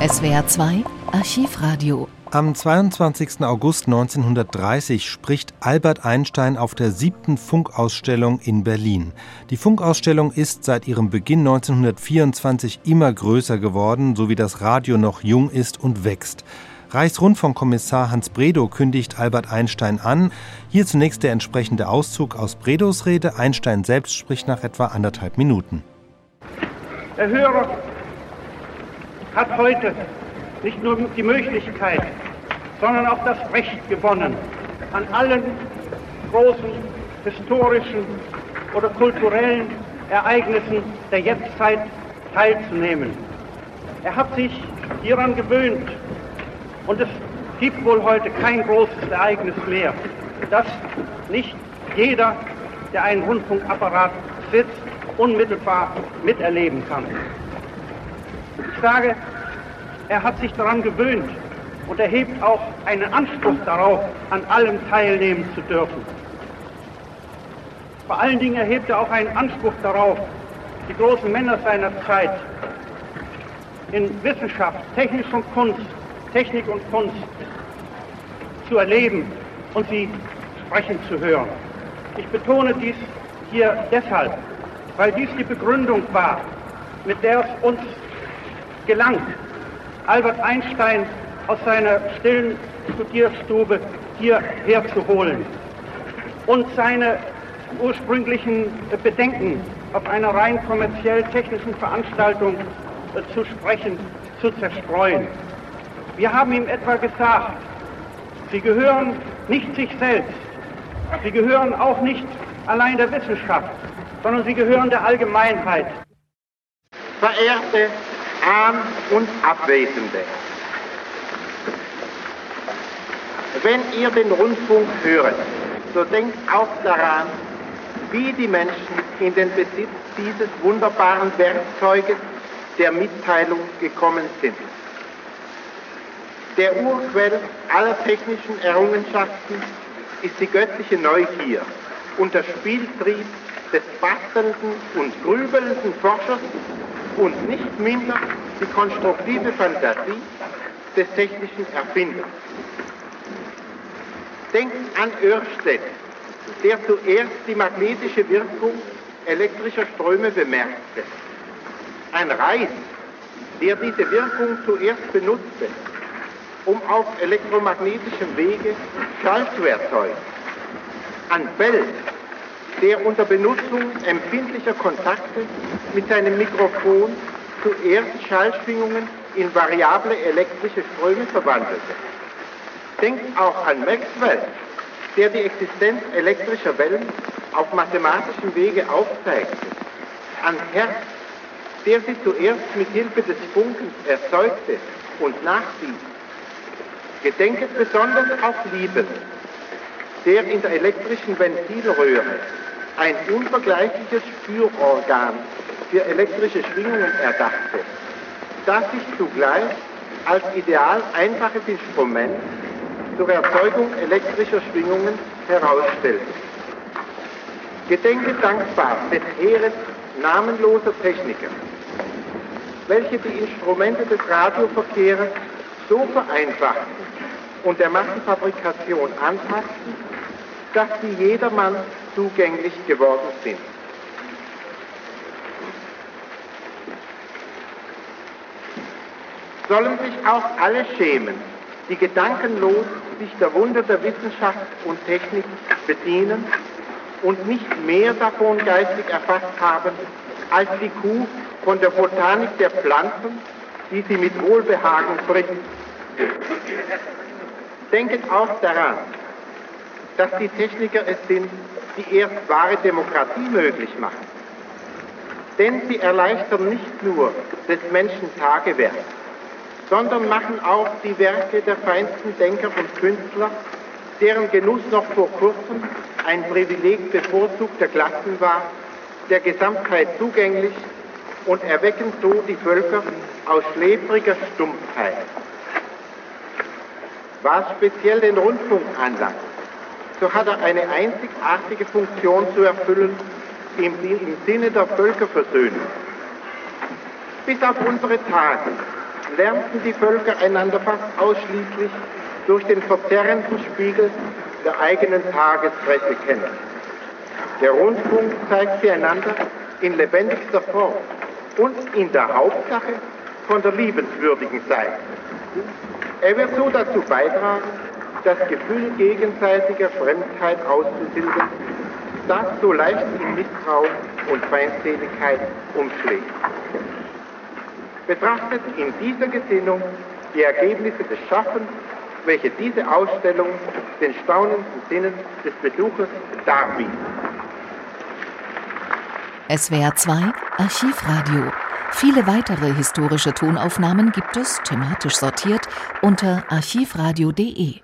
SWR 2 Archivradio. Am 22. August 1930 spricht Albert Einstein auf der siebten Funkausstellung in Berlin. Die Funkausstellung ist seit ihrem Beginn 1924 immer größer geworden, so wie das Radio noch jung ist und wächst. Reichsrundfunkkommissar Hans Bredow kündigt Albert Einstein an. Hier zunächst der entsprechende Auszug aus Bredows Rede. Einstein selbst spricht nach etwa anderthalb Minuten. Der Hörer hat heute nicht nur die Möglichkeit, sondern auch das Recht gewonnen, an allen großen historischen oder kulturellen Ereignissen der Jetztzeit teilzunehmen. Er hat sich hieran gewöhnt und es gibt wohl heute kein großes Ereignis mehr, das nicht jeder, der einen Rundfunkapparat sitzt, unmittelbar miterleben kann. Sage, er hat sich daran gewöhnt und erhebt auch einen Anspruch darauf, an allem teilnehmen zu dürfen. Vor allen Dingen erhebt er auch einen Anspruch darauf, die großen Männer seiner Zeit in Wissenschaft, Technik und Kunst, Technik und Kunst zu erleben und sie sprechen zu hören. Ich betone dies hier deshalb, weil dies die Begründung war, mit der es uns gelangt, Albert Einstein aus seiner stillen Studierstube hierher zu holen und seine ursprünglichen Bedenken auf einer rein kommerziell-technischen Veranstaltung äh, zu sprechen, zu zerstreuen. Wir haben ihm etwa gesagt, Sie gehören nicht sich selbst, Sie gehören auch nicht allein der Wissenschaft, sondern Sie gehören der Allgemeinheit. Verehrte Ahn- und Abwesende. Wenn ihr den Rundfunk hört, so denkt auch daran, wie die Menschen in den Besitz dieses wunderbaren Werkzeuges der Mitteilung gekommen sind. Der Urquell aller technischen Errungenschaften ist die göttliche Neugier und der Spieltrieb des bastelnden und grübelnden Forschers und nicht minder die konstruktive Fantasie des technischen Erfinders. Denkt an Örsted, der zuerst die magnetische Wirkung elektrischer Ströme bemerkte. Ein Reis, der diese Wirkung zuerst benutzte, um auf elektromagnetischem Wege Schall zu erzeugen. An Bell, der unter Benutzung empfindlicher Kontakte mit seinem Mikrofon zuerst Schallschwingungen in variable elektrische Ströme verwandelte. Denkt auch an Maxwell, der die Existenz elektrischer Wellen auf mathematischem Wege aufzeigte. An Hertz, der sie zuerst mit Hilfe des Funkens erzeugte und nachwies. Gedenket besonders auch Liebes, der in der elektrischen Ventilröhre ein unvergleichliches Spürorgan für elektrische Schwingungen erdachte, das sich zugleich als ideal einfaches Instrument zur Erzeugung elektrischer Schwingungen herausstellte. Gedenke dankbar des Heeres namenloser Techniker, welche die Instrumente des Radioverkehrs so vereinfachten und der Massenfabrikation anpassten, dass sie jedermann zugänglich geworden sind. Sollen sich auch alle schämen, die gedankenlos sich der Wunder der Wissenschaft und Technik bedienen und nicht mehr davon geistig erfasst haben, als die Kuh von der Botanik der Pflanzen, die sie mit Wohlbehagen frisst. Denket auch daran, dass die Techniker es sind, die erst wahre Demokratie möglich machen. Denn sie erleichtern nicht nur des Menschen Tagewerk, sondern machen auch die Werke der feinsten Denker und Künstler, deren Genuss noch vor kurzem ein Privileg bevorzugter Klassen war, der Gesamtheit zugänglich und erwecken so die Völker aus schläfriger Stumpfheit. Was speziell den Rundfunk anlangt, so hat er eine einzigartige Funktion zu erfüllen im, im Sinne der Völkerversöhnung. Bis auf unsere Tage lernten die Völker einander fast ausschließlich durch den verzerrenden Spiegel der eigenen Tagespresse kennen. Der Rundfunk zeigt sie einander in lebendigster Form und in der Hauptsache von der liebenswürdigen Seite. Er wird so dazu beitragen, das Gefühl gegenseitiger Fremdheit auszutilgen, das so leicht in Misstrauen und Feindseligkeit umschlägt. Betrachtet in dieser Gesinnung die Ergebnisse des Schaffens, welche diese Ausstellung den staunenden Sinnen des Besuchers darbietet. SWR 2 Archivradio. Viele weitere historische Tonaufnahmen gibt es, thematisch sortiert, unter archivradio.de.